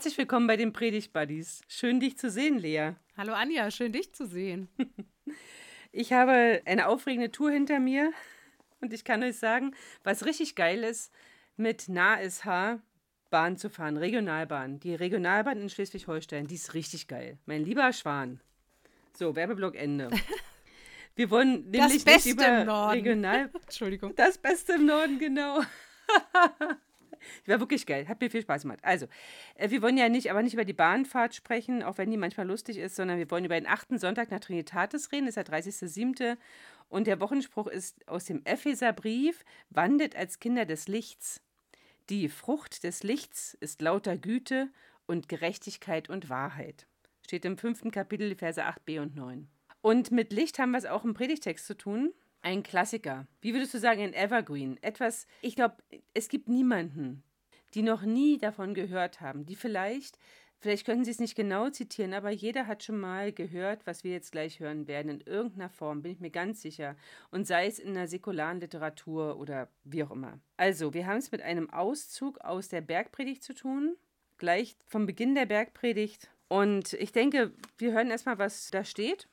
Herzlich willkommen bei den Predigt Buddies. Schön, dich zu sehen, Lea. Hallo Anja, schön, dich zu sehen. Ich habe eine aufregende Tour hinter mir und ich kann euch sagen, was richtig geil ist, mit NASH Bahn zu fahren, Regionalbahn. Die Regionalbahn in Schleswig-Holstein, die ist richtig geil. Mein lieber Schwan. So, Werbeblock Ende. Wir wollen nämlich das Beste nicht über im Norden. Regional Entschuldigung. Das Beste im Norden, genau. War wirklich geil. Hat mir viel Spaß gemacht. Also, äh, wir wollen ja nicht, aber nicht über die Bahnfahrt sprechen, auch wenn die manchmal lustig ist, sondern wir wollen über den achten Sonntag nach Trinitatis reden. Das ist der 30.07. Und der Wochenspruch ist aus dem Epheserbrief: Wandelt als Kinder des Lichts. Die Frucht des Lichts ist lauter Güte und Gerechtigkeit und Wahrheit. Steht im fünften Kapitel, Verse 8b und 9. Und mit Licht haben wir es auch im Predigtext zu tun. Ein Klassiker. Wie würdest du sagen, ein Evergreen? Etwas, ich glaube, es gibt niemanden, die noch nie davon gehört haben, die vielleicht, vielleicht können sie es nicht genau zitieren, aber jeder hat schon mal gehört, was wir jetzt gleich hören werden, in irgendeiner Form, bin ich mir ganz sicher. Und sei es in einer säkularen Literatur oder wie auch immer. Also, wir haben es mit einem Auszug aus der Bergpredigt zu tun, gleich vom Beginn der Bergpredigt. Und ich denke, wir hören erstmal, was da steht.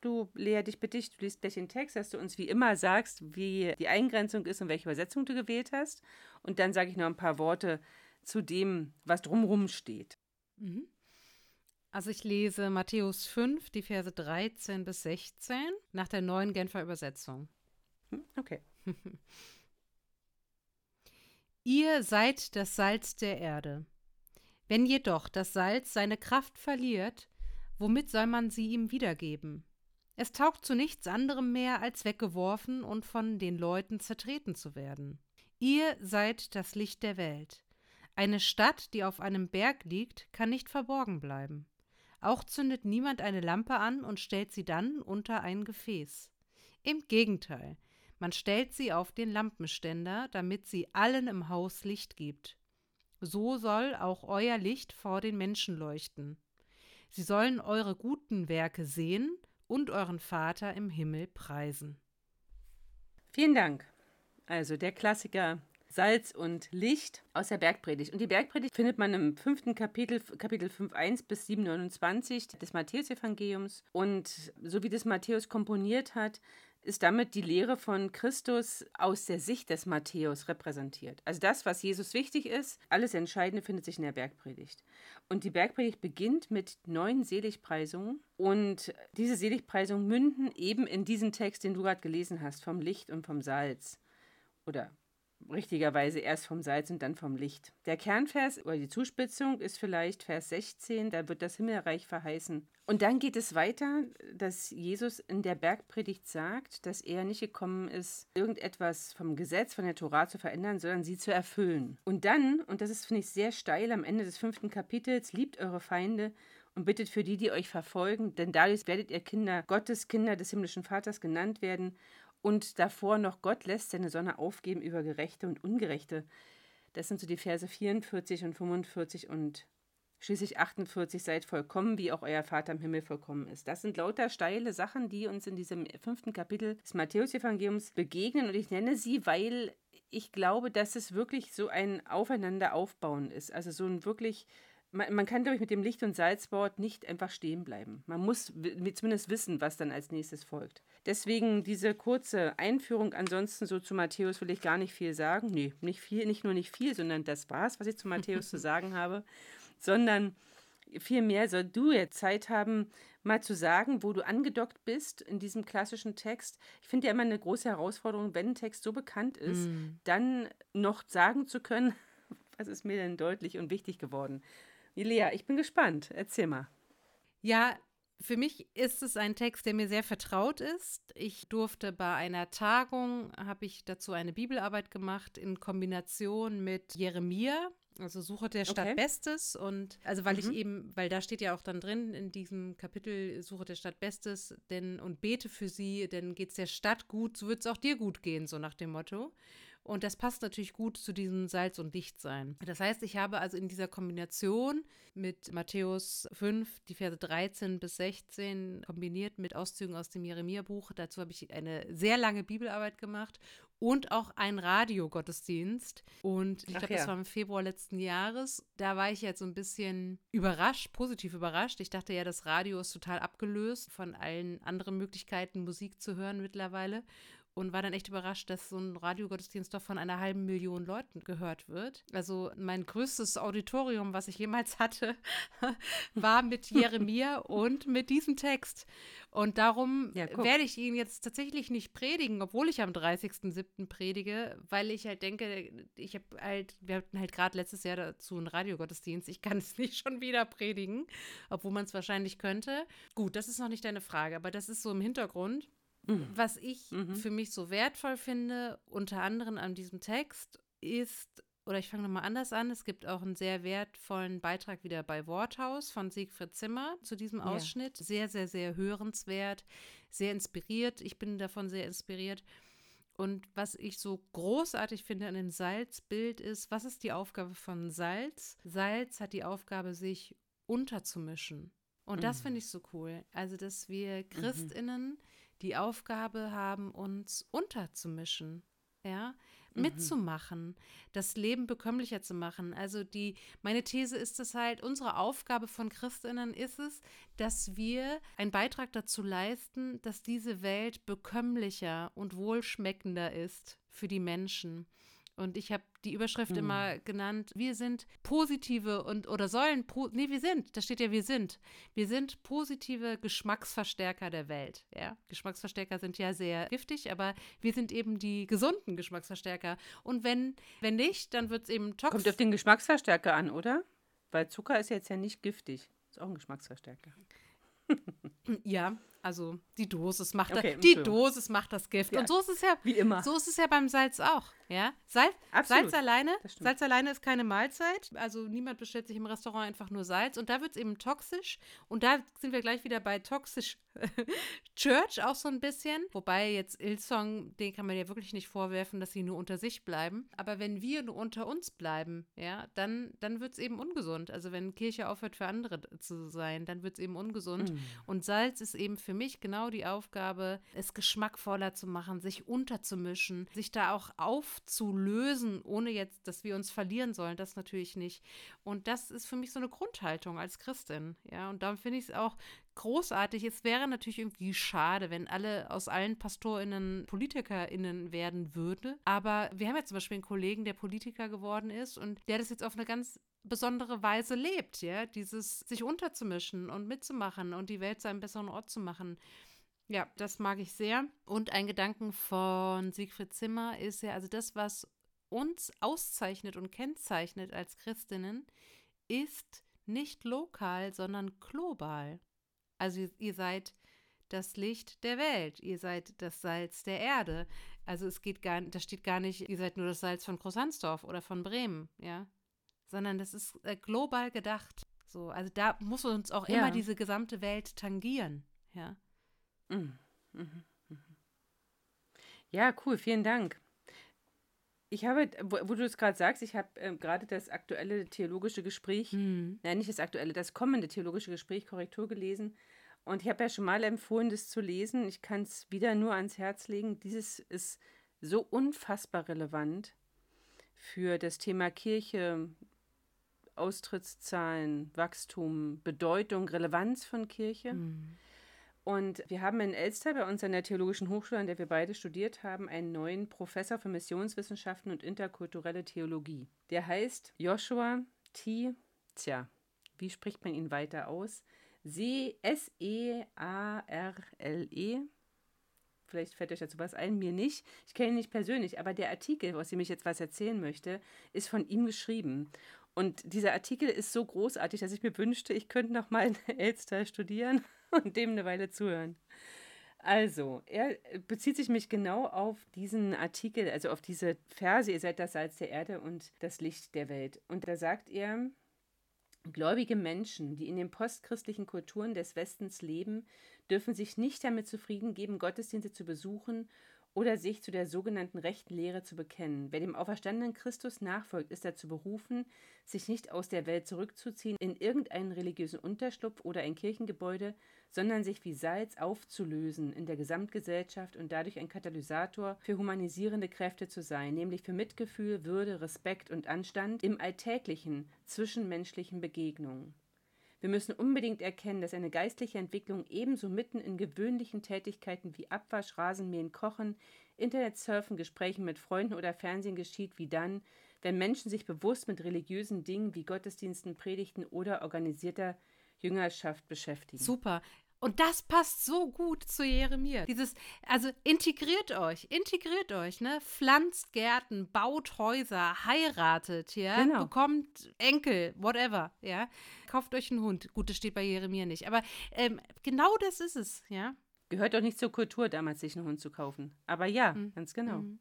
Du, Lea, dich bitte, du liest gleich den Text, dass du uns wie immer sagst, wie die Eingrenzung ist und welche Übersetzung du gewählt hast. Und dann sage ich noch ein paar Worte zu dem, was drumherum steht. Mhm. Also ich lese Matthäus 5, die Verse 13 bis 16 nach der neuen Genfer Übersetzung. Hm, okay. Ihr seid das Salz der Erde. Wenn jedoch das Salz seine Kraft verliert, womit soll man sie ihm wiedergeben? Es taugt zu nichts anderem mehr, als weggeworfen und von den Leuten zertreten zu werden. Ihr seid das Licht der Welt. Eine Stadt, die auf einem Berg liegt, kann nicht verborgen bleiben. Auch zündet niemand eine Lampe an und stellt sie dann unter ein Gefäß. Im Gegenteil, man stellt sie auf den Lampenständer, damit sie allen im Haus Licht gibt. So soll auch euer Licht vor den Menschen leuchten. Sie sollen eure guten Werke sehen und euren Vater im Himmel preisen. Vielen Dank. Also der Klassiker Salz und Licht aus der Bergpredigt. Und die Bergpredigt findet man im fünften Kapitel, Kapitel 5, 1 bis 7, 29 des Matthäusevangeliums. Und so wie das Matthäus komponiert hat, ist damit die Lehre von Christus aus der Sicht des Matthäus repräsentiert. Also das, was Jesus wichtig ist, alles Entscheidende findet sich in der Bergpredigt. Und die Bergpredigt beginnt mit neun Seligpreisungen. Und diese Seligpreisungen münden eben in diesen Text, den du gerade gelesen hast, vom Licht und vom Salz. Oder richtigerweise erst vom Salz und dann vom Licht. Der Kernvers oder die Zuspitzung ist vielleicht Vers 16, da wird das Himmelreich verheißen. Und dann geht es weiter, dass Jesus in der Bergpredigt sagt, dass er nicht gekommen ist, irgendetwas vom Gesetz, von der Tora zu verändern, sondern sie zu erfüllen. Und dann, und das ist, finde ich, sehr steil am Ende des fünften Kapitels, liebt eure Feinde und bittet für die, die euch verfolgen, denn dadurch werdet ihr Kinder Gottes, Kinder des himmlischen Vaters genannt werden und davor noch Gott lässt seine Sonne aufgeben über Gerechte und Ungerechte. Das sind so die Verse 44 und 45 und schließlich 48, seid vollkommen, wie auch euer Vater im Himmel vollkommen ist. Das sind lauter steile Sachen, die uns in diesem fünften Kapitel des Matthäus-Evangeliums begegnen und ich nenne sie, weil ich glaube, dass es wirklich so ein Aufeinander aufbauen ist. Also so ein wirklich man, man, kann, glaube ich, mit dem Licht- und Salzwort nicht einfach stehen bleiben. Man muss zumindest wissen, was dann als nächstes folgt. Deswegen diese kurze Einführung. Ansonsten so zu Matthäus will ich gar nicht viel sagen. Nee, nicht viel, nicht nur nicht viel, sondern das war's, was ich zu Matthäus zu sagen habe. Sondern vielmehr soll du jetzt Zeit haben, mal zu sagen, wo du angedockt bist in diesem klassischen Text. Ich finde ja immer eine große Herausforderung, wenn ein Text so bekannt ist, mm. dann noch sagen zu können, was ist mir denn deutlich und wichtig geworden. Lea, ich bin gespannt. Erzähl mal. Ja, für mich ist es ein Text, der mir sehr vertraut ist. Ich durfte bei einer Tagung, habe ich dazu eine Bibelarbeit gemacht in Kombination mit Jeremia, also Suche der Stadt okay. Bestes und also weil mhm. ich eben, weil da steht ja auch dann drin in diesem Kapitel Suche der Stadt Bestes, denn und bete für sie, denn geht es der Stadt gut, so wird es auch dir gut gehen, so nach dem Motto. Und das passt natürlich gut zu diesem Salz- und Lichtsein. Das heißt, ich habe also in dieser Kombination mit Matthäus 5, die Verse 13 bis 16, kombiniert mit Auszügen aus dem Jeremia-Buch, dazu habe ich eine sehr lange Bibelarbeit gemacht und auch einen Radiogottesdienst. Und ich glaube, ja. das war im Februar letzten Jahres. Da war ich jetzt so ein bisschen überrascht, positiv überrascht. Ich dachte ja, das Radio ist total abgelöst von allen anderen Möglichkeiten, Musik zu hören mittlerweile und war dann echt überrascht, dass so ein Radiogottesdienst doch von einer halben Million Leuten gehört wird. Also mein größtes Auditorium, was ich jemals hatte, war mit Jeremia und mit diesem Text. Und darum ja, werde ich ihn jetzt tatsächlich nicht predigen, obwohl ich am 30.07. predige, weil ich halt denke, ich habe halt, wir hatten halt gerade letztes Jahr dazu einen Radiogottesdienst. Ich kann es nicht schon wieder predigen, obwohl man es wahrscheinlich könnte. Gut, das ist noch nicht deine Frage, aber das ist so im Hintergrund. Mhm. Was ich mhm. für mich so wertvoll finde, unter anderem an diesem Text, ist, oder ich fange nochmal anders an, es gibt auch einen sehr wertvollen Beitrag wieder bei Worthaus von Siegfried Zimmer zu diesem Ausschnitt. Ja. Sehr, sehr, sehr hörenswert, sehr inspiriert. Ich bin davon sehr inspiriert. Und was ich so großartig finde an dem Salzbild ist, was ist die Aufgabe von Salz? Salz hat die Aufgabe, sich unterzumischen. Und das mhm. finde ich so cool. Also, dass wir mhm. Christinnen die Aufgabe haben, uns unterzumischen, ja, mhm. mitzumachen, das Leben bekömmlicher zu machen. Also die, meine These ist es halt, unsere Aufgabe von Christinnen ist es, dass wir einen Beitrag dazu leisten, dass diese Welt bekömmlicher und wohlschmeckender ist für die Menschen. Und ich habe die Überschrift mhm. immer genannt, wir sind positive und oder sollen, nee, wir sind, da steht ja, wir sind. Wir sind positive Geschmacksverstärker der Welt. Ja? Geschmacksverstärker sind ja sehr giftig, aber wir sind eben die gesunden Geschmacksverstärker. Und wenn, wenn nicht, dann wird es eben toxisch. Kommt auf den Geschmacksverstärker an, oder? Weil Zucker ist jetzt ja nicht giftig. Ist auch ein Geschmacksverstärker. ja, also die Dosis macht okay, das, die Dosis macht das Gift. Ja, und so ist es ja, wie immer. So ist es ja beim Salz auch. Ja, Salz, Salz alleine, Salz alleine ist keine Mahlzeit. Also niemand bestellt sich im Restaurant einfach nur Salz. Und da wird es eben toxisch. Und da sind wir gleich wieder bei toxisch Church auch so ein bisschen. Wobei jetzt Ilsong, den kann man ja wirklich nicht vorwerfen, dass sie nur unter sich bleiben. Aber wenn wir nur unter uns bleiben, ja, dann, dann wird es eben ungesund. Also wenn Kirche aufhört für andere zu sein, dann wird es eben ungesund. Mm. Und Salz ist eben für mich genau die Aufgabe, es geschmackvoller zu machen, sich unterzumischen, sich da auch aufzulösen, ohne jetzt, dass wir uns verlieren sollen. Das natürlich nicht. Und das ist für mich so eine Grundhaltung als Christin. Ja, und darum finde ich es auch großartig. Es wäre natürlich irgendwie schade, wenn alle aus allen PastorInnen PolitikerInnen werden würden. Aber wir haben ja zum Beispiel einen Kollegen, der Politiker geworden ist und der das jetzt auf eine ganz besondere Weise lebt, ja, dieses sich unterzumischen und mitzumachen und die Welt zu einem besseren Ort zu machen. Ja, das mag ich sehr. Und ein Gedanken von Siegfried Zimmer ist ja, also das, was uns auszeichnet und kennzeichnet als Christinnen, ist nicht lokal, sondern global. Also ihr seid das Licht der Welt, ihr seid das Salz der Erde. Also es geht gar, da steht gar nicht, ihr seid nur das Salz von Großhansdorf oder von Bremen, ja, sondern das ist äh, global gedacht. So, also da muss uns auch ja. immer diese gesamte Welt tangieren, ja. Mhm. Mhm. Mhm. Ja, cool, vielen Dank. Ich habe, wo, wo du es gerade sagst, ich habe äh, gerade das aktuelle theologische Gespräch, mhm. nein, nicht das aktuelle, das kommende theologische Gespräch Korrektur gelesen. Und ich habe ja schon mal empfohlen, das zu lesen. Ich kann es wieder nur ans Herz legen. Dieses ist so unfassbar relevant für das Thema Kirche, Austrittszahlen, Wachstum, Bedeutung, Relevanz von Kirche. Mhm. Und wir haben in Elster bei uns an der Theologischen Hochschule, an der wir beide studiert haben, einen neuen Professor für Missionswissenschaften und interkulturelle Theologie. Der heißt Joshua T. Tja, wie spricht man ihn weiter aus? S-E-A-R-L-E. -E. Vielleicht fällt euch dazu was ein, mir nicht. Ich kenne ihn nicht persönlich, aber der Artikel, aus dem ich jetzt was erzählen möchte, ist von ihm geschrieben. Und dieser Artikel ist so großartig, dass ich mir wünschte, ich könnte noch mal in Elster studieren und dem eine Weile zuhören. Also, er bezieht sich mich genau auf diesen Artikel, also auf diese Verse, ihr seid das Salz der Erde und das Licht der Welt. Und da sagt er, gläubige Menschen, die in den postchristlichen Kulturen des Westens leben, dürfen sich nicht damit zufrieden geben, Gottesdienste zu besuchen oder sich zu der sogenannten rechten Lehre zu bekennen. Wer dem auferstandenen Christus nachfolgt, ist dazu berufen, sich nicht aus der Welt zurückzuziehen in irgendeinen religiösen Unterschlupf oder ein Kirchengebäude, sondern sich wie Salz aufzulösen in der Gesamtgesellschaft und dadurch ein Katalysator für humanisierende Kräfte zu sein, nämlich für Mitgefühl, Würde, Respekt und Anstand im alltäglichen zwischenmenschlichen Begegnungen. Wir müssen unbedingt erkennen, dass eine geistliche Entwicklung ebenso mitten in gewöhnlichen Tätigkeiten wie Abwasch, Rasenmähen, Kochen, Internetsurfen, Gesprächen mit Freunden oder Fernsehen geschieht, wie dann, wenn Menschen sich bewusst mit religiösen Dingen wie Gottesdiensten, Predigten oder organisierter Jüngerschaft beschäftigen. Super. Und das passt so gut zu Jeremia. Dieses, also integriert euch, integriert euch, ne? Pflanzt Gärten, baut Häuser, heiratet, ja? Genau. Bekommt Enkel, whatever, ja? Kauft euch einen Hund. Gut, das steht bei Jeremia nicht. Aber ähm, genau das ist es, ja? Gehört doch nicht zur Kultur damals, sich einen Hund zu kaufen. Aber ja, mhm. ganz genau. Mhm.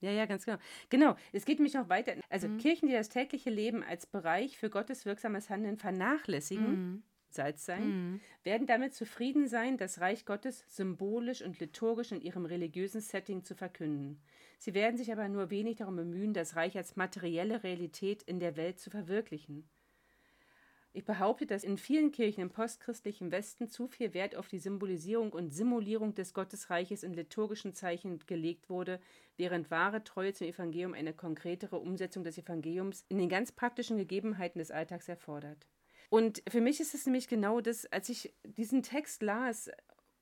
Ja, ja, ganz genau. Genau, es geht nämlich noch weiter. Also mhm. Kirchen, die das tägliche Leben als Bereich für Gottes wirksames Handeln vernachlässigen, Salz sein, mhm. werden damit zufrieden sein, das Reich Gottes symbolisch und liturgisch in ihrem religiösen Setting zu verkünden. Sie werden sich aber nur wenig darum bemühen, das Reich als materielle Realität in der Welt zu verwirklichen. Ich behaupte, dass in vielen Kirchen im postchristlichen Westen zu viel Wert auf die Symbolisierung und Simulierung des Gottesreiches in liturgischen Zeichen gelegt wurde, während wahre Treue zum Evangelium eine konkretere Umsetzung des Evangeliums in den ganz praktischen Gegebenheiten des Alltags erfordert. Und für mich ist es nämlich genau das, als ich diesen Text las,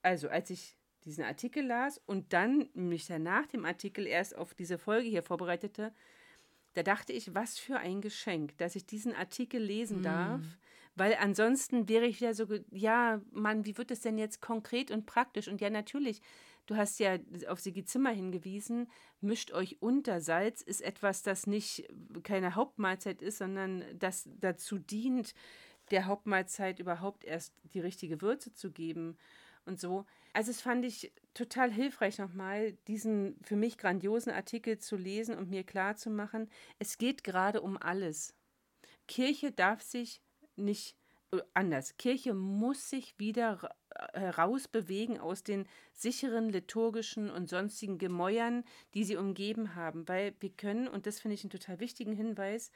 also als ich diesen Artikel las und dann mich dann nach dem Artikel erst auf diese Folge hier vorbereitete, da dachte ich, was für ein Geschenk, dass ich diesen Artikel lesen mm. darf, weil ansonsten wäre ich ja so, ja, Mann, wie wird es denn jetzt konkret und praktisch? Und ja, natürlich, du hast ja auf Sigi Zimmer hingewiesen, mischt euch unter. Salz ist etwas, das nicht keine Hauptmahlzeit ist, sondern das dazu dient, der Hauptmahlzeit überhaupt erst die richtige Würze zu geben und so. Also es fand ich total hilfreich nochmal, diesen für mich grandiosen Artikel zu lesen und mir klar zu machen, es geht gerade um alles. Kirche darf sich nicht anders. Kirche muss sich wieder herausbewegen aus den sicheren liturgischen und sonstigen Gemäuern, die sie umgeben haben, weil wir können, und das finde ich einen total wichtigen Hinweis,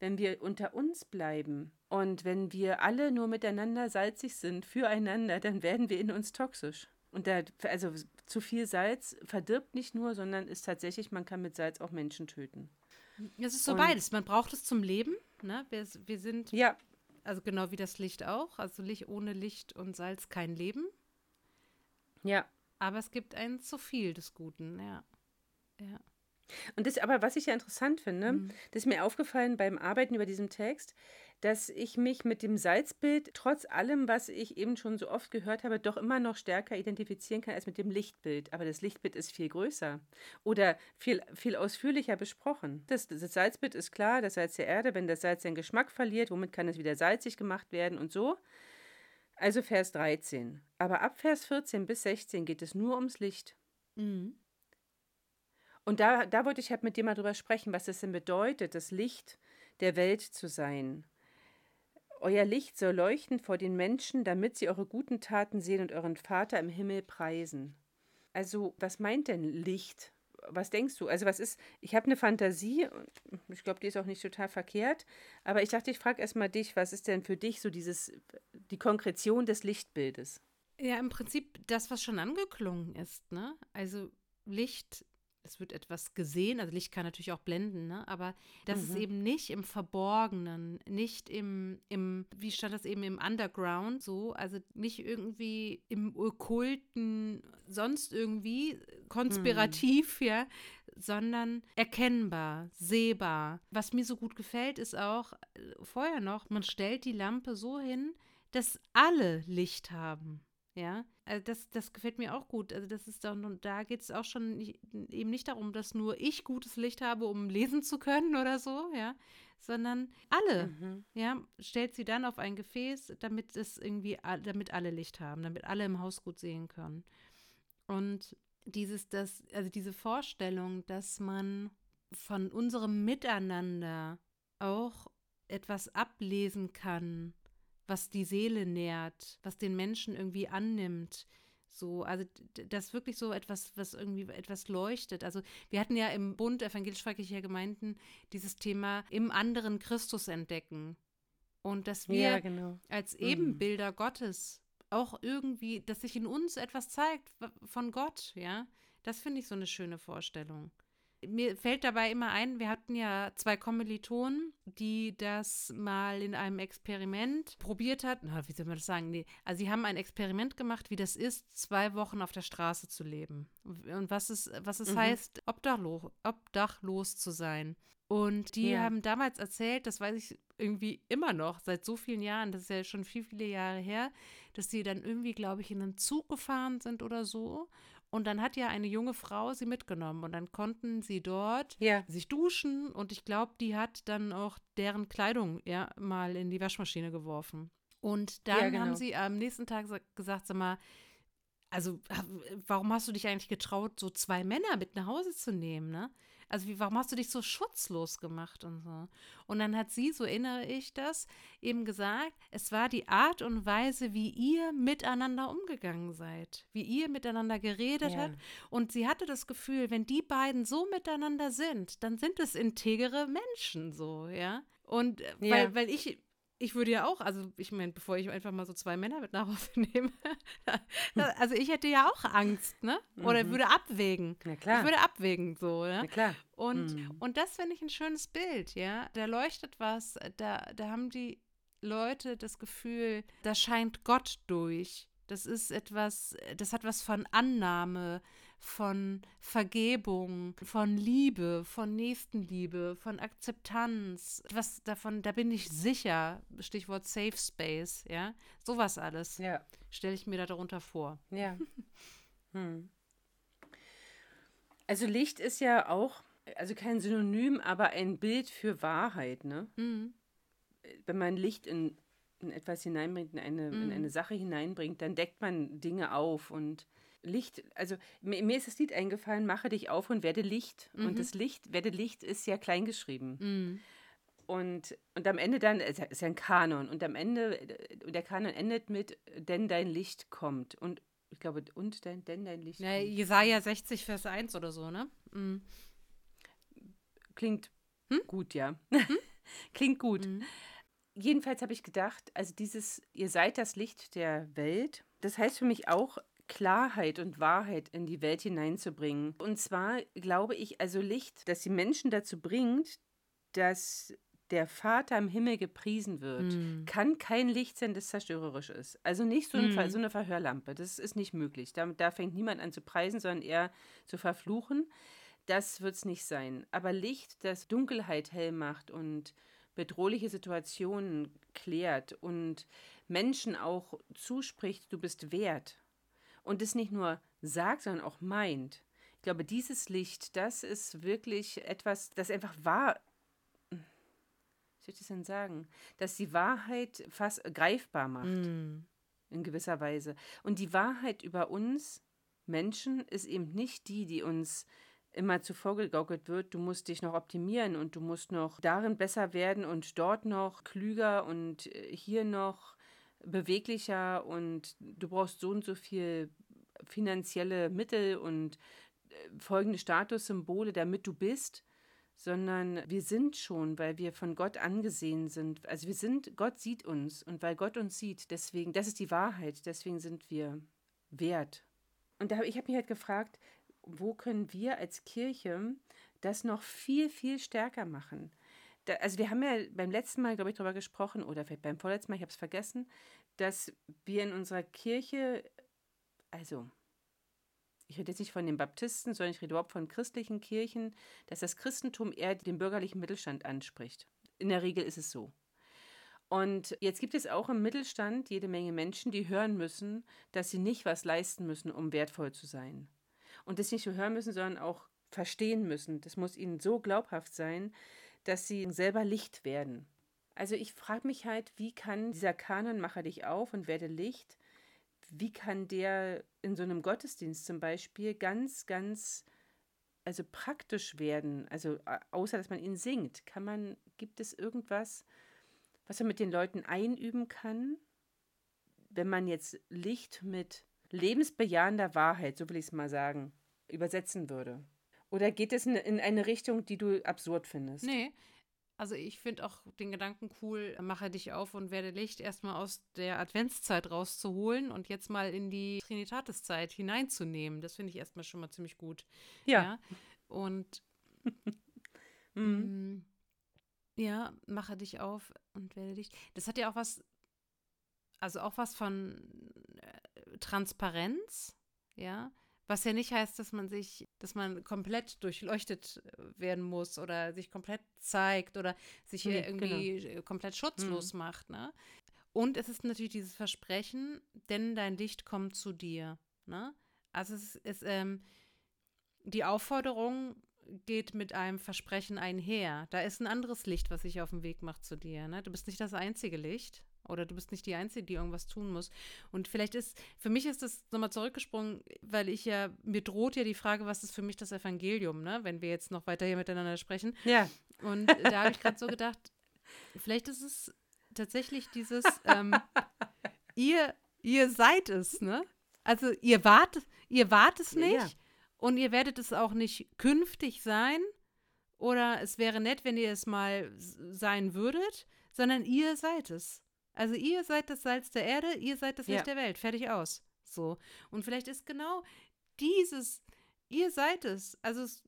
wenn wir unter uns bleiben und wenn wir alle nur miteinander salzig sind, füreinander, dann werden wir in uns toxisch. Und da, also zu viel Salz verdirbt nicht nur, sondern ist tatsächlich, man kann mit Salz auch Menschen töten. Es ist so und, beides. Man braucht es zum Leben. Ne? Wir, wir sind, ja. Also genau wie das Licht auch. Also Licht ohne Licht und Salz kein Leben. Ja. Aber es gibt ein zu viel des Guten, ja. Ja. Und das aber, was ich ja interessant finde, mhm. das ist mir aufgefallen beim Arbeiten über diesem Text, dass ich mich mit dem Salzbild, trotz allem, was ich eben schon so oft gehört habe, doch immer noch stärker identifizieren kann als mit dem Lichtbild. Aber das Lichtbild ist viel größer oder viel, viel ausführlicher besprochen. Das, das Salzbild ist klar, das Salz der Erde, wenn das Salz seinen Geschmack verliert, womit kann es wieder salzig gemacht werden und so. Also Vers 13. Aber ab Vers 14 bis 16 geht es nur ums Licht. Mhm. Und da, da wollte ich halt mit dir mal drüber sprechen, was es denn bedeutet, das Licht der Welt zu sein. Euer Licht soll leuchten vor den Menschen, damit sie eure guten Taten sehen und euren Vater im Himmel preisen. Also, was meint denn Licht? Was denkst du? Also, was ist, ich habe eine Fantasie, ich glaube, die ist auch nicht total verkehrt, aber ich dachte, ich frage erstmal dich, was ist denn für dich so dieses, die Konkretion des Lichtbildes? Ja, im Prinzip das, was schon angeklungen ist, ne? Also Licht es wird etwas gesehen, also Licht kann natürlich auch blenden, ne? aber das mhm. ist eben nicht im Verborgenen, nicht im, im, wie stand das eben, im Underground so, also nicht irgendwie im Okkulten, sonst irgendwie konspirativ, mhm. ja, sondern erkennbar, sehbar. Was mir so gut gefällt, ist auch äh, vorher noch, man stellt die Lampe so hin, dass alle Licht haben. Ja, also das, das gefällt mir auch gut. Also das ist dann, und da geht es auch schon nicht, eben nicht darum, dass nur ich gutes Licht habe, um lesen zu können oder so, ja, sondern alle, mhm. ja, stellt sie dann auf ein Gefäß, damit es irgendwie, damit alle Licht haben, damit alle im Haus gut sehen können. Und dieses, das, also diese Vorstellung, dass man von unserem Miteinander auch etwas ablesen kann, was die Seele nährt, was den Menschen irgendwie annimmt, So, also das wirklich so etwas, was irgendwie etwas leuchtet. Also wir hatten ja im Bund evangelisch-freikirchlicher Gemeinden dieses Thema im anderen Christus entdecken. Und dass wir Ja, genau. als Mhm. Ebenbilder Gottes auch irgendwie, dass sich in uns etwas zeigt von Gott, ja. Das finde ich so eine schöne Vorstellung. Mir fällt dabei immer ein, wir hatten ja zwei Kommilitonen, die das mal in einem Experiment probiert hatten. Na, wie soll man das sagen? Nee, also sie haben ein Experiment gemacht, wie das ist, zwei Wochen auf der Straße zu leben. Und was es, was es Mhm. heißt, obdachlos, obdachlos zu sein. Und die Ja. haben damals erzählt, das weiß ich irgendwie immer noch, seit so vielen Jahren, das ist ja schon viele, viele Jahre her, dass sie dann irgendwie, glaube ich, in einen Zug gefahren sind oder so. Und dann hat ja eine junge Frau sie mitgenommen und dann konnten sie dort Ja. sich duschen und ich glaube, die hat dann auch deren Kleidung ja mal in die Waschmaschine geworfen. Und dann Ja, genau. haben sie am nächsten Tag sa- gesagt, sag mal, also warum hast du dich eigentlich getraut, so zwei Männer mit nach Hause zu nehmen, ne? Also wie, warum hast du dich so schutzlos gemacht und so? Und dann hat sie, so erinnere ich das, eben gesagt, es war die Art und Weise, wie ihr miteinander umgegangen seid, wie ihr miteinander geredet Ja. habt. Und sie hatte das Gefühl, wenn die beiden so miteinander sind, dann sind es integere Menschen so, ja. Und äh, Ja. weil, weil ich, ich würde ja auch, also ich meine, bevor ich einfach mal so zwei Männer mit nach Hause nehme, also ich hätte ja auch Angst, ne? Oder Mhm. würde abwägen. Na Ich klar. würde abwägen, so, ja. Na klar. Und, Mhm. und das finde ich ein schönes Bild, ja. Da leuchtet was, da, da haben die Leute das Gefühl, da scheint Gott durch. Das ist etwas, das hat was von Annahme, von Vergebung, von Liebe, von Nächstenliebe, von Akzeptanz. Was davon, da bin ich sicher, Stichwort Safe Space, ja. Sowas alles Ja. stelle ich mir da darunter vor. Ja. Hm. Also Licht ist ja auch, also kein Synonym, aber ein Bild für Wahrheit, ne? Mhm. Wenn man Licht in, in etwas hineinbringt, in eine, in Mhm. eine Sache hineinbringt, dann deckt man Dinge auf und Licht, also mir, mir ist das Lied eingefallen, mache dich auf und werde Licht. Mhm. Und das Licht, werde Licht ist ja kleingeschrieben. Mhm. Und, und am Ende dann, es ist ja ein Kanon, und am Ende, der Kanon endet mit, denn dein Licht kommt. Und ich glaube, und dein, denn dein Licht Ja, kommt. Jesaja 60, Vers 1 oder so, ne? Mhm. Klingt Hm? gut, ja. Klingt gut. Mhm. Jedenfalls habe ich gedacht, also dieses, ihr seid das Licht der Welt, das heißt für mich auch, Klarheit und Wahrheit in die Welt hineinzubringen. Und zwar glaube ich, also Licht, das die Menschen dazu bringt, dass der Vater im Himmel gepriesen wird, Mhm. kann kein Licht sein, das zerstörerisch ist. Also nicht so, ein, Mhm. so eine Verhörlampe. Das ist nicht möglich. Da, da fängt niemand an zu preisen, sondern eher zu verfluchen. Das wird es nicht sein. Aber Licht, das Dunkelheit hell macht und bedrohliche Situationen klärt und Menschen auch zuspricht, du bist wert. Und es nicht nur sagt, sondern auch meint. Ich glaube, dieses Licht, das ist wirklich etwas, das einfach wahr. Wie soll ich das denn sagen? Dass die Wahrheit fast greifbar macht Mhm. in gewisser Weise. Und die Wahrheit über uns Menschen ist eben nicht die, die uns immer zuvor gegaukelt wird, du musst dich noch optimieren und du musst noch darin besser werden und dort noch klüger und äh, hier noch beweglicher und du brauchst so und so viel finanzielle Mittel und äh, folgende Statussymbole, damit du bist, sondern wir sind schon, weil wir von Gott angesehen sind. Also wir sind, Gott sieht uns und weil Gott uns sieht, deswegen, das ist die Wahrheit, deswegen sind wir wert. Und da, ich habe mich halt gefragt, wo können wir als Kirche das noch viel, viel stärker machen? Da, also wir haben ja beim letzten Mal, glaube ich, darüber gesprochen, oder vielleicht beim vorletzten Mal, ich habe es vergessen, dass wir in unserer Kirche, also ich rede jetzt nicht von den Baptisten, sondern ich rede überhaupt von christlichen Kirchen, dass das Christentum eher den bürgerlichen Mittelstand anspricht. In der Regel ist es so. Und jetzt gibt es auch im Mittelstand jede Menge Menschen, die hören müssen, dass sie nicht was leisten müssen, um wertvoll zu sein. Und das nicht nur hören müssen, sondern auch verstehen müssen. Das muss ihnen so glaubhaft sein, dass sie selber Licht werden. Also ich frage mich halt, wie kann dieser Kanon mache dich auf und werde Licht, wie kann der in so einem Gottesdienst zum Beispiel ganz, ganz, also praktisch werden? Also außer dass man ihn singt, kann man, gibt es irgendwas, was man mit den Leuten einüben kann, wenn man jetzt Licht mit lebensbejahender Wahrheit, so will ich es mal sagen, übersetzen würde? Oder geht es in, in eine Richtung, die du absurd findest? Nee, also ich finde auch den Gedanken cool, mache dich auf und werde Licht erstmal aus der Adventszeit rauszuholen und jetzt mal in die Trinitatiszeit hineinzunehmen. Das finde ich erstmal schon mal ziemlich gut. Ja. ja? Und Mhm. mm, ja, mache dich auf und werde Licht. Das hat ja auch was, also auch was von äh, Transparenz, ja. Was ja nicht heißt, dass man sich, dass man komplett durchleuchtet äh, werden muss oder sich komplett zeigt oder sich Nee, hier irgendwie äh, komplett schutzlos macht, ne? Und es ist natürlich dieses Versprechen, denn dein Licht kommt zu dir, ne? Also es ist, ähm, die Aufforderung geht mit einem Versprechen einher. Da ist ein anderes Licht, was sich auf den Weg macht zu dir, ne? Du bist nicht das einzige Licht. Oder du bist nicht die Einzige, die irgendwas tun muss. Und vielleicht ist, für mich ist das nochmal zurückgesprungen, weil ich ja, mir droht ja die Frage, was ist für mich das Evangelium, ne? Wenn wir jetzt noch weiter hier miteinander sprechen. Ja. Und da habe ich gerade so gedacht, vielleicht ist es tatsächlich dieses, ähm, ihr, ihr seid es, ne? Also ihr wart, ihr wart es nicht Ja. und ihr werdet es auch nicht künftig sein. Oder es wäre nett, wenn ihr es mal sein würdet, sondern ihr seid es. Also ihr seid das Salz der Erde, ihr seid das Ja. Licht der Welt. Fertig aus. So. Und vielleicht ist genau dieses, ihr seid es. Also es,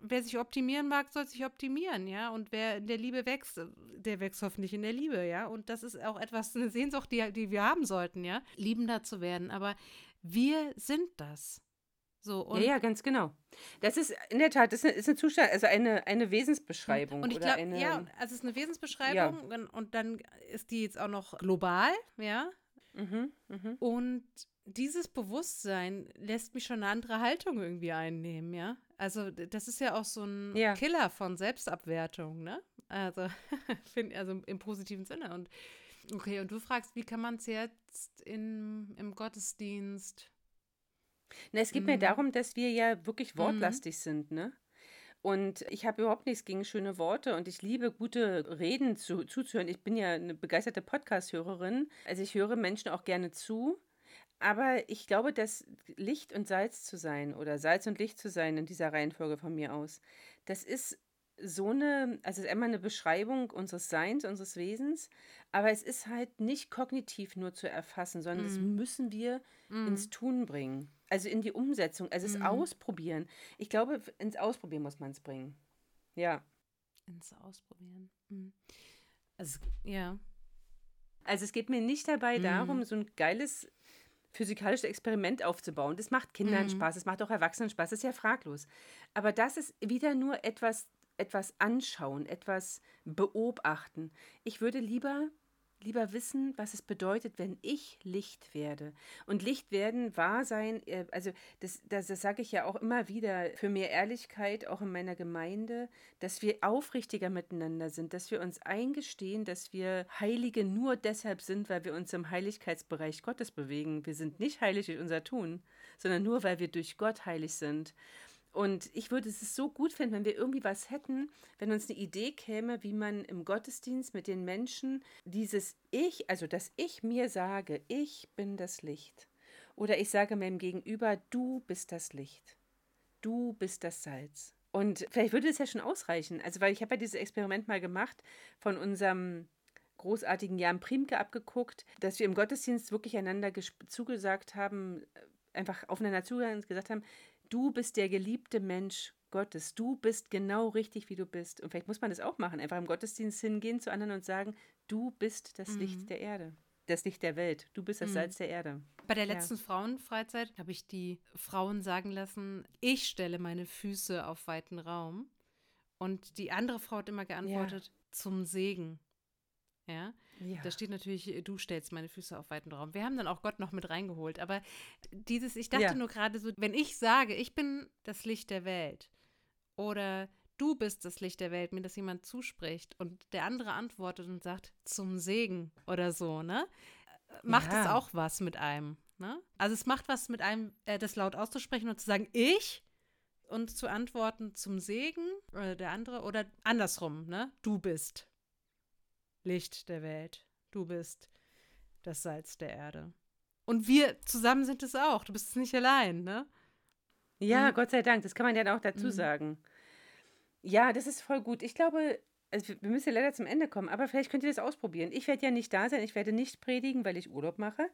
wer sich optimieren mag, soll sich optimieren, ja. Und wer in der Liebe wächst, der wächst hoffentlich in der Liebe, ja. Und das ist auch etwas, eine Sehnsucht, die, die wir haben sollten, ja. Liebender zu werden. Aber wir sind das. So, ja, ja, ganz genau. Das ist in der Tat, das ist eine, ist eine Zustand, also eine, eine Wesensbeschreibung. Und ich glaube, ja, also es ist eine Wesensbeschreibung und, und dann ist die jetzt auch noch global, ja. Mhm, mhm. Und dieses Bewusstsein lässt mich schon eine andere Haltung irgendwie einnehmen, ja. Also das ist ja auch so ein Ja. Killer von Selbstabwertung, ne? Also, find, also im positiven Sinne. Und okay, und du fragst, wie kann man es jetzt in, im Gottesdienst Na, es geht mir Mhm. darum, dass wir ja wirklich wortlastig sind, ne? Und ich habe überhaupt nichts gegen schöne Worte und ich liebe gute Reden zu, zuzuhören. Ich bin ja eine begeisterte Podcast-Hörerin. Also ich höre Menschen auch gerne zu. Aber ich glaube, dass Licht und Salz zu sein oder Salz und Licht zu sein in dieser Reihenfolge von mir aus, das ist so eine, also es ist einmal eine Beschreibung unseres Seins, unseres Wesens, aber es ist halt nicht kognitiv nur zu erfassen, sondern das müssen wir ins Tun bringen. Also in die Umsetzung, also es ausprobieren. Ich glaube, ins Ausprobieren muss man es bringen. Ja. ins Ausprobieren? Mhm. Also, ja. Also es geht mir nicht dabei darum, so ein geiles physikalisches Experiment aufzubauen. Das macht Kindern Spaß, das macht auch Erwachsenen Spaß, das ist ja fraglos. Aber das ist wieder nur etwas, etwas anschauen, etwas beobachten. Ich würde lieber, lieber wissen, was es bedeutet, wenn ich Licht werde. Und Licht werden, wahr sein, äh, also das, das, das sage ich ja auch immer wieder für mehr Ehrlichkeit, auch in meiner Gemeinde, dass wir aufrichtiger miteinander sind, dass wir uns eingestehen, dass wir Heilige nur deshalb sind, weil wir uns im Heiligkeitsbereich Gottes bewegen. Wir sind nicht heilig durch unser Tun, sondern nur, weil wir durch Gott heilig sind. Und ich würde es so gut finden, wenn wir irgendwie was hätten, wenn uns eine Idee käme, wie man im Gottesdienst mit den Menschen dieses Ich, also dass ich mir sage, ich bin das Licht. Oder ich sage meinem Gegenüber, du bist das Licht. Du bist das Salz. Und vielleicht würde es ja schon ausreichen. Also, weil ich habe ja dieses Experiment mal gemacht von unserem großartigen Jan Priemke abgeguckt, dass wir im Gottesdienst wirklich einander zugesagt haben, äh, einfach aufeinander zugegangen und gesagt haben, du bist der geliebte Mensch Gottes, du bist genau richtig, wie du bist. Und vielleicht muss man das auch machen, einfach im Gottesdienst hingehen zu anderen und sagen, du bist das Licht der Erde, das Licht der Welt, du bist das Salz der Erde. Bei der Ja. letzten Frauenfreizeit habe ich die Frauen sagen lassen, ich stelle meine Füße auf weiten Raum. Und die andere Frau hat immer geantwortet, zum Segen. Ja, Ja. da steht natürlich, äh, du stellst meine Füße auf weiten Raum. Wir haben dann auch Gott noch mit reingeholt. Aber dieses, ich dachte Ja. nur gerade so, wenn ich sage, ich bin das Licht der Welt oder du bist das Licht der Welt, mir das jemand zuspricht und der andere antwortet und sagt, zum Segen oder so, ne? Macht es Ja. auch was mit einem, ne? Also es macht was mit einem, äh, das laut auszusprechen und zu sagen, ich und zu antworten zum Segen oder der andere oder andersrum, ne? Du bist Licht der Welt. Du bist das Salz der Erde. Und wir zusammen sind es auch. Du bist es nicht allein, ne? Ja, mhm. Gott sei Dank. Das kann man ja auch dazu mhm. sagen. Ja, das ist voll gut. Ich glaube, also wir müssen ja leider zum Ende kommen, aber vielleicht könnt ihr das ausprobieren. Ich werde ja nicht da sein, ich werde nicht predigen, weil ich Urlaub mache.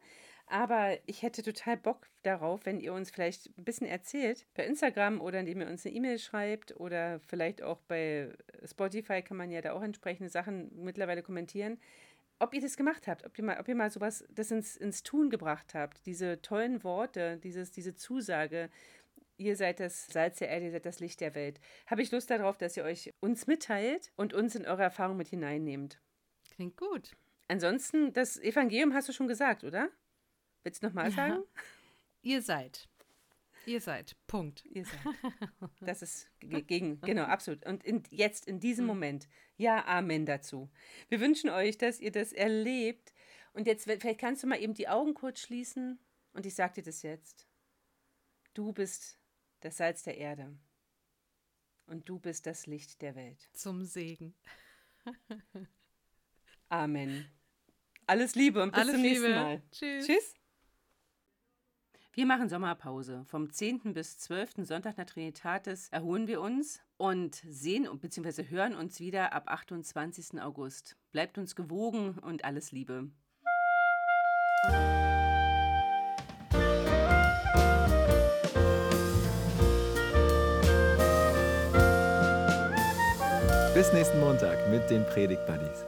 Aber ich hätte total Bock darauf, wenn ihr uns vielleicht ein bisschen erzählt, per Instagram oder indem ihr uns eine E-Mail schreibt oder vielleicht auch bei Spotify kann man ja da auch entsprechende Sachen mittlerweile kommentieren, ob ihr das gemacht habt, ob ihr mal, ob ihr mal sowas das ins, ins Tun gebracht habt, diese tollen Worte, dieses, diese Zusage, ihr seid das Salz der Erde, ihr seid das Licht der Welt. Habe ich Lust darauf, dass ihr euch uns mitteilt und uns in eure Erfahrung mit hineinnehmt. Klingt gut. Ansonsten, das Evangelium hast du schon gesagt, oder? Willst du nochmal sagen? Ja. Ihr seid. Ihr seid. Punkt. Ihr seid. Das ist gegen, genau, absolut. Und in, jetzt, in diesem mhm. Moment, ja, Amen dazu. Wir wünschen euch, dass ihr das erlebt. Und jetzt, vielleicht kannst du mal eben die Augen kurz schließen und ich sage dir das jetzt. Du bist das Salz der Erde. Und du bist das Licht der Welt. Zum Segen. Amen. Alles Liebe und bis Alles zum nächsten Liebe. Mal. Tschüss. Tschüss. Wir machen Sommerpause. Vom 10. bis 12. Sonntag nach Trinitatis erholen wir uns und sehen bzw. hören uns wieder ab 28. August. Bleibt uns gewogen und alles Liebe. Bis nächsten Montag mit den Predigt Buddies.